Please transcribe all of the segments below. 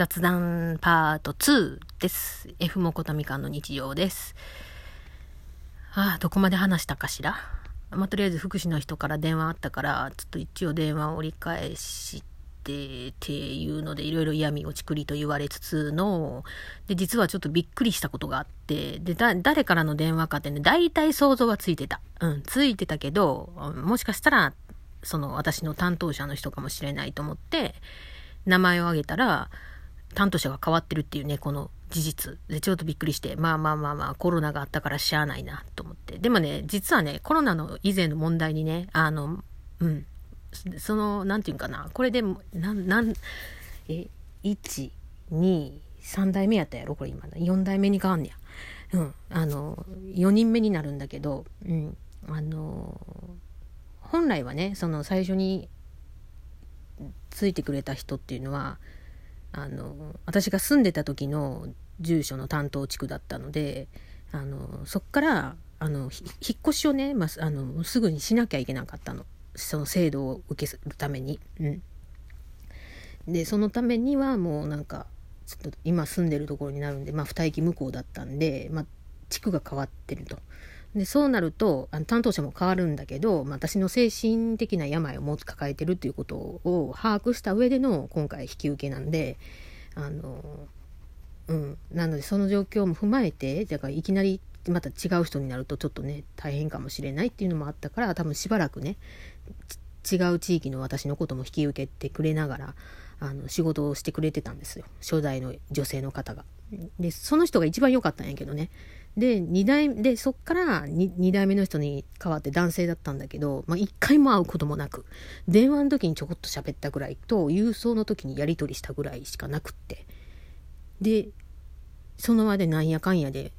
雑談パート2です。F もこたみかんの日常です。ああ、どこまで話したかしら？まあ、とりあえず福祉の人から電話あったから、ちょっと一応電話を折り返してっていうので、いろいろ嫌味をちくりと言われつつの、で、実はちょっとびっくりしたことがあって、で、だ、誰からの電話かってね、大体想像はついてた。うん、ついてたけど、もしかしたら、その私の担当者の人かもしれないと思って、名前を挙げたら、担当者が変わってるっていうね、この事実。で、ちょっとびっくりして、まあまあまあまあ、コロナがあったからしゃあないな、と思って。でもね、実はね、コロナの以前の問題にね、あの、うん、その、なんていうかな、これで、なん、なん、え、1、2、3代目やったやろ？これ今。4代目に変わんねや。うん。あの、4人目になるんだけど、うん。あの、本来はね、その最初についてくれた人っていうのは、あの私が住んでた時の住所の担当地区だったのであのそっからあの引っ越しをね、まあ、あのすぐにしなきゃいけなかったのその制度を受けるために。うん、でそのためにはもうなんかちょっと今住んでるところになるんで、まあ、二駅向こうだったんで、まあ、地区が変わってると。でそうなるとあの担当者も変わるんだけど、まあ、私の精神的な病を持つ抱えてるっていうことを把握した上での今回引き受けなんであのうん。なのでその状況も踏まえてだからいきなりまた違う人になるとちょっとね大変かもしれないっていうのもあったから多分しばらくね違う地域の私のことも引き受けてくれながらあの仕事をしてくれてたんですよ初代の女性の方が。でその人が一番良かったんやけどねで、二代、で、そっから二代目の人に変わって男性だったんだけど、まあ一回も会うこともなく、電話の時にちょこっと喋ったぐらいと、郵送の時にやり取りしたぐらいしかなくって。で、その場でなんやかんやで、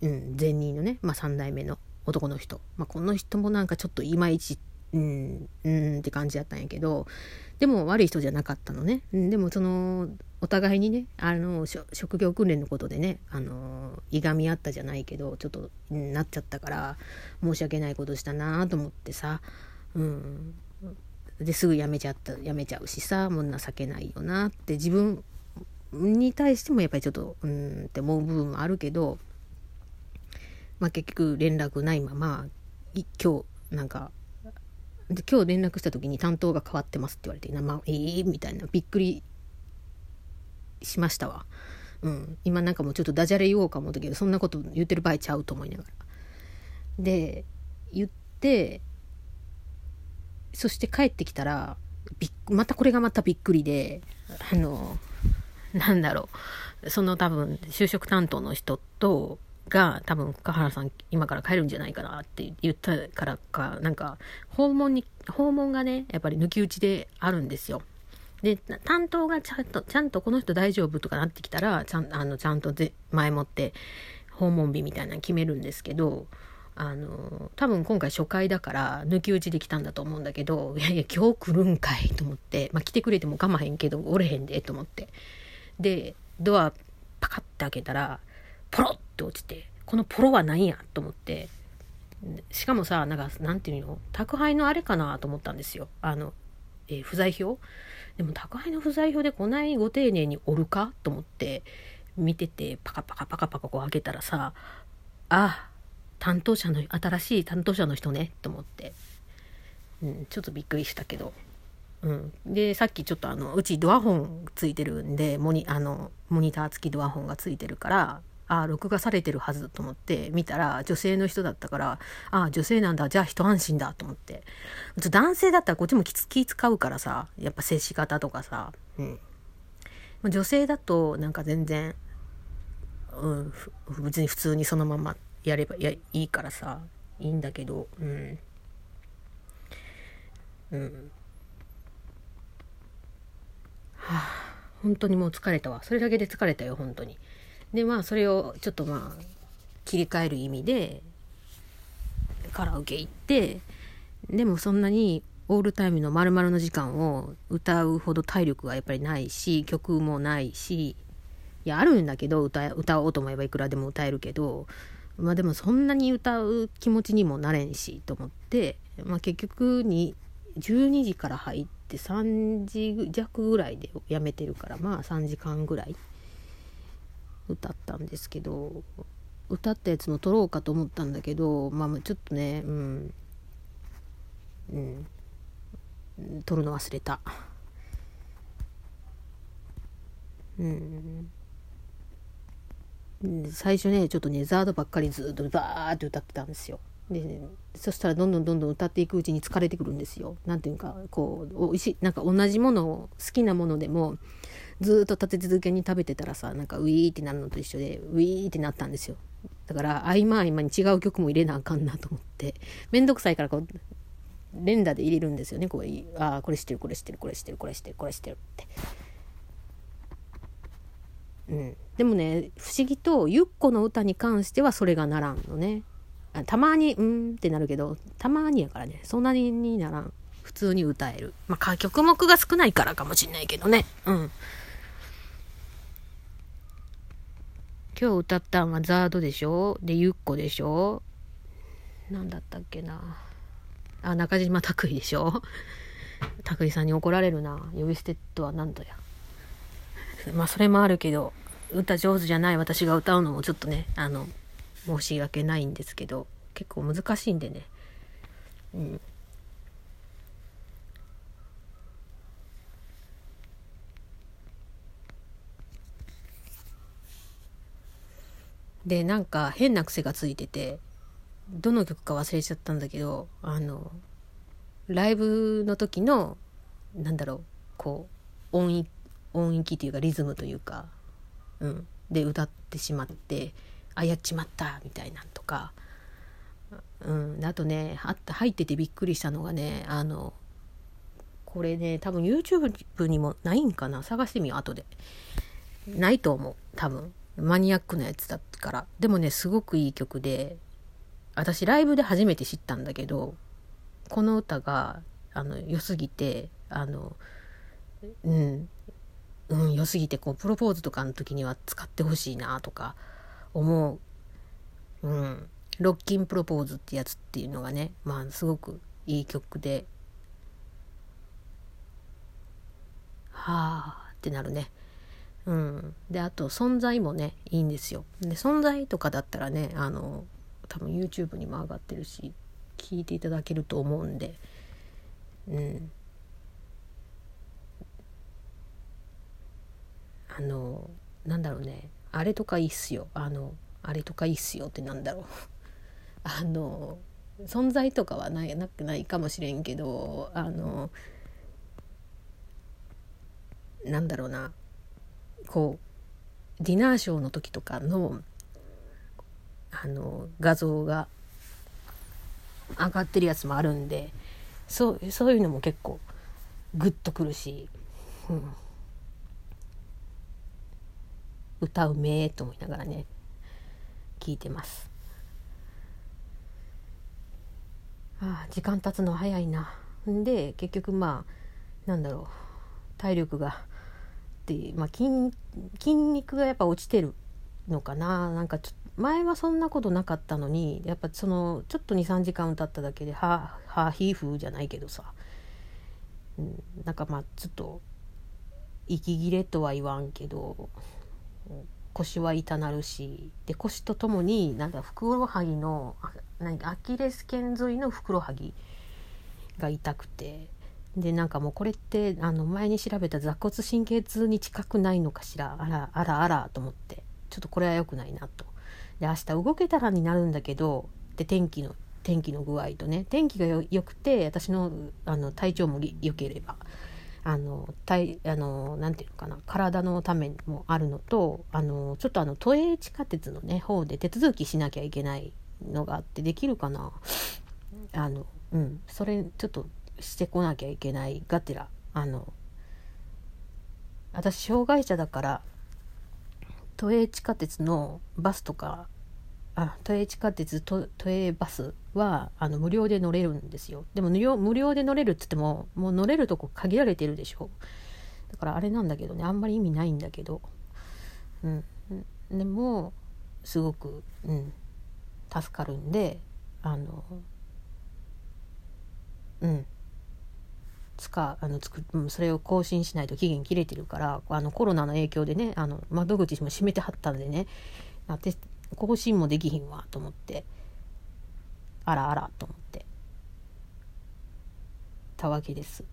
うん、前任のね、まあ三代目の男の人。まあこの人もなんかちょっといまいち、うん、うんって感じやったんやけど、でも悪い人じゃなかったのね。でもその、お互いにね、あの、職業訓練のことでね、あの、いがみ合ったじゃないけど、ちょっと、なっちゃったから、申し訳ないことしたなと思ってさ、うん。ですぐ辞めちゃった、辞めちゃうしさ、もう情けないよなって自分に対してもやっぱりちょっと、うんって思う部分もあるけど、まあ結局連絡ないまま、今日なんか今日連絡した時に担当が変わってますって言われて、まあ、ええー、みたいなびっくりしましたわ。うん、今なんかもうちょっとダジャレ言おうか思ったけどそんなこと言ってる場合ちゃうと思いながら。で言ってそして帰ってきたらびまたこれがまたびっくりであのなんだろうその多分就職担当の人とが多分深原さん今から帰るんじゃないかなって言ったからかなんか訪問に訪問がねやっぱり抜き打ちであるんですよ。で担当がちゃんとちゃんとこの人大丈夫とかなってきたらちゃんあのちゃんと前もって訪問日みたいなの決めるんですけどあの多分今回初回だから抜き打ちできたんだと思うんだけどいやいや今日来るんかいと思って、まあ、来てくれても構へんけどおれへんでと思ってでドアパカッて開けたらポロッと落ちて、このポロは何やと思って、しかもさ、なんか、なんていうの？宅配のあれかなと思ったんですよ。あの、えー、不在票？でも宅配の不在票でこないご丁寧におるかと思って見ててパカパカパカパカこう開けたらさあ担当者の新しい担当者の人ねと思って、うん、ちょっとびっくりしたけど、うん、でさっきちょっとあのうちドアホンついてるんでモニあのモニター付きドアホンがついてるからあ録画されてるはずと思って見たら女性の人だったからあ女性なんだじゃあ一安心だと思って。男性だったらこっちも気使うからさやっぱ接し方とかさ、うん、女性だとなんか全然、うん、別に普通にそのままやればやいいからさ。いいんだけどうん。うん。はあ本当にもう疲れたわ。それだけで疲れたよ本当に。でまあそれをちょっとまあ切り替える意味でカラオケ行ってでもそんなにオールタイムの丸々の時間を歌うほど体力がやっぱりないし曲もないしいやあるんだけど歌歌おうと思えばいくらでも歌えるけどまあでもそんなに歌う気持ちにもなれんしと思って、まあ、結局に12時から入っって3時弱ぐらいでやめてるからまあ3時間ぐらい。歌ったんですけど歌ったやつも撮ろうかと思ったんだけどまあちょっとねうんうん撮るの忘れた。うん。最初ねちょっとねザードばっかりずっとバーって歌ってたんですよ。で、そしたらどんどんどんどん歌っていくうちに疲れてくるんですよ。なんていうかこうおいしいなんか同じものを好きなものでもずっと立て続けに食べてたらさなんかウィーってなるのと一緒でウィーってなったんですよ。だから合間合間に違う曲も入れなあかんなと思ってめんどくさいからこう連打で入れるんですよねこうああこれ知ってるこれ知ってるこれ知ってるこれ知ってるこれ知ってるって。うん、でもね不思議とゆっこの歌に関してはそれがならんのね。たまにうんってなるけどたまにやからね。そんなにならん。普通に歌える。まあ曲目が少ないからかもしんないけどね。うん。今日歌ったんはザードでしょ？でゆっこでしょ？何だったっけな？あ中島拓井でしょ？拓井さんに怒られるな。呼び捨てとは何だや。まあそれもあるけど歌上手じゃない私が歌うのもちょっとねあの申し訳ないんですけど結構難しいんでね。うん。でなんか変な癖がついててどの曲か忘れちゃったんだけどあのライブの時のなんだろうこう音域音域というかリズムというか、うん、で歌ってしまってあやっちまったみたいなんとか、うん、あとねあった入っててびっくりしたのがねあのこれね多分 YouTube にもないんかな。探してみよう後で。ないと思う多分。マニアックなやつだったから。でもねすごくいい曲で私ライブで初めて知ったんだけどこの歌があの良すぎてあのうん。うん良すぎてこうプロポーズとかの時には使ってほしいなとか。思う。うん。ロッキンプロポーズってやつっていうのがね、まあすごくいい曲で、はあってなるね。うん。で、あと存在もね、いいんですよ。で、存在とかだったらね、あの、多分 YouTube にも上がってるし、聞いていただけると思うんで、うん。あの、なんだろうね。あれとかいいっすよ。あのあれとかいいっすよってなんだろう。あの存在とかはないなくないかもしれんけどあのなんだろうな。こうディナーショーの時とかのあの画像が上がってるやつもあるんでそうそういうのも結構グッとくるし、うん、歌うめえと思いながらね聞いてます。ああ時間経つの早いな。んで結局まあなんだろう。体力がってまあ筋筋肉がやっぱ落ちてるのかな。なんかちょ前はそんなことなかったのにやっぱそのちょっと23時間歌っただけではあはあひーふーじゃないけどさ、うん、なんかまあちょっと息切れとは言わんけど腰は痛なるしで腰とともになんかふくらはぎの何アキレス腱沿いのふくらはぎが痛くてでなんかもうこれってあの前に調べた座骨神経痛に近くないのかしらあらあらあらと思ってちょっとこれは良くないなと。で明日動けたらになるんだけどで天気の天気の具合とね天気が良くて私のあの体調も良ければあの体あのなていうのかな体のためもあるのとあのちょっとあの都営地下鉄のね方で手続きしなきゃいけないのがあってできるかな？あのうん。それちょっとしてこなきゃいけないがてらあの私障害者だから都営地下鉄のバスとかあ都営地下鉄都営バスはあの無料で乗れるんですよ。でも無料無料で乗れるっつってももう乗れるとこ限られてるでしょ。だからあれなんだけどねあんまり意味ないんだけど。うんでもすごくうん助かるんであのうん。使かあのつく、それを更新しないと期限切れてるからあのコロナの影響でねあの窓口も閉めてはったんでね。更新もできひんわと思って。あらあらと思って。たわけです。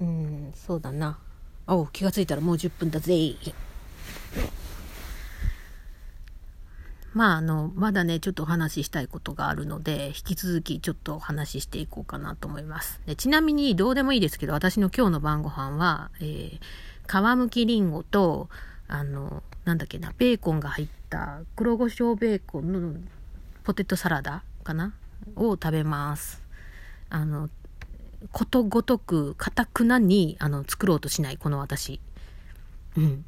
うんそうだな。お気が付いたらもう10分だぜ。まああのまだねちょっとお話ししたいことがあるので引き続きちょっとお話ししていこうかなと思いますでちなみにどうでもいいですけど私の今日の晩ご飯は、えー、皮むきりんごとあのなんだっけなベーコンが入った黒胡椒ベーコンのポテトサラダかな？を食べますあのことごとく、かたくなに、あの、作ろうとしない、この私。うん。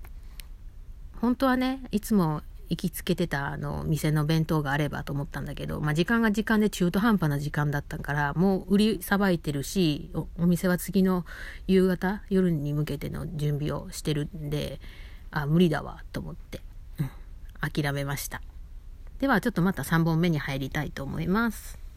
本当はね、いつも行きつけてた、あの、店の弁当があればと思ったんだけど、まあ、時間が時間で中途半端な時間だったから、もう売りさばいてるしお、お店は次の夕方、夜に向けての準備をしてるんで、あ、無理だわ、と思って、うん、諦めました。では、ちょっとまた3本目に入りたいと思います。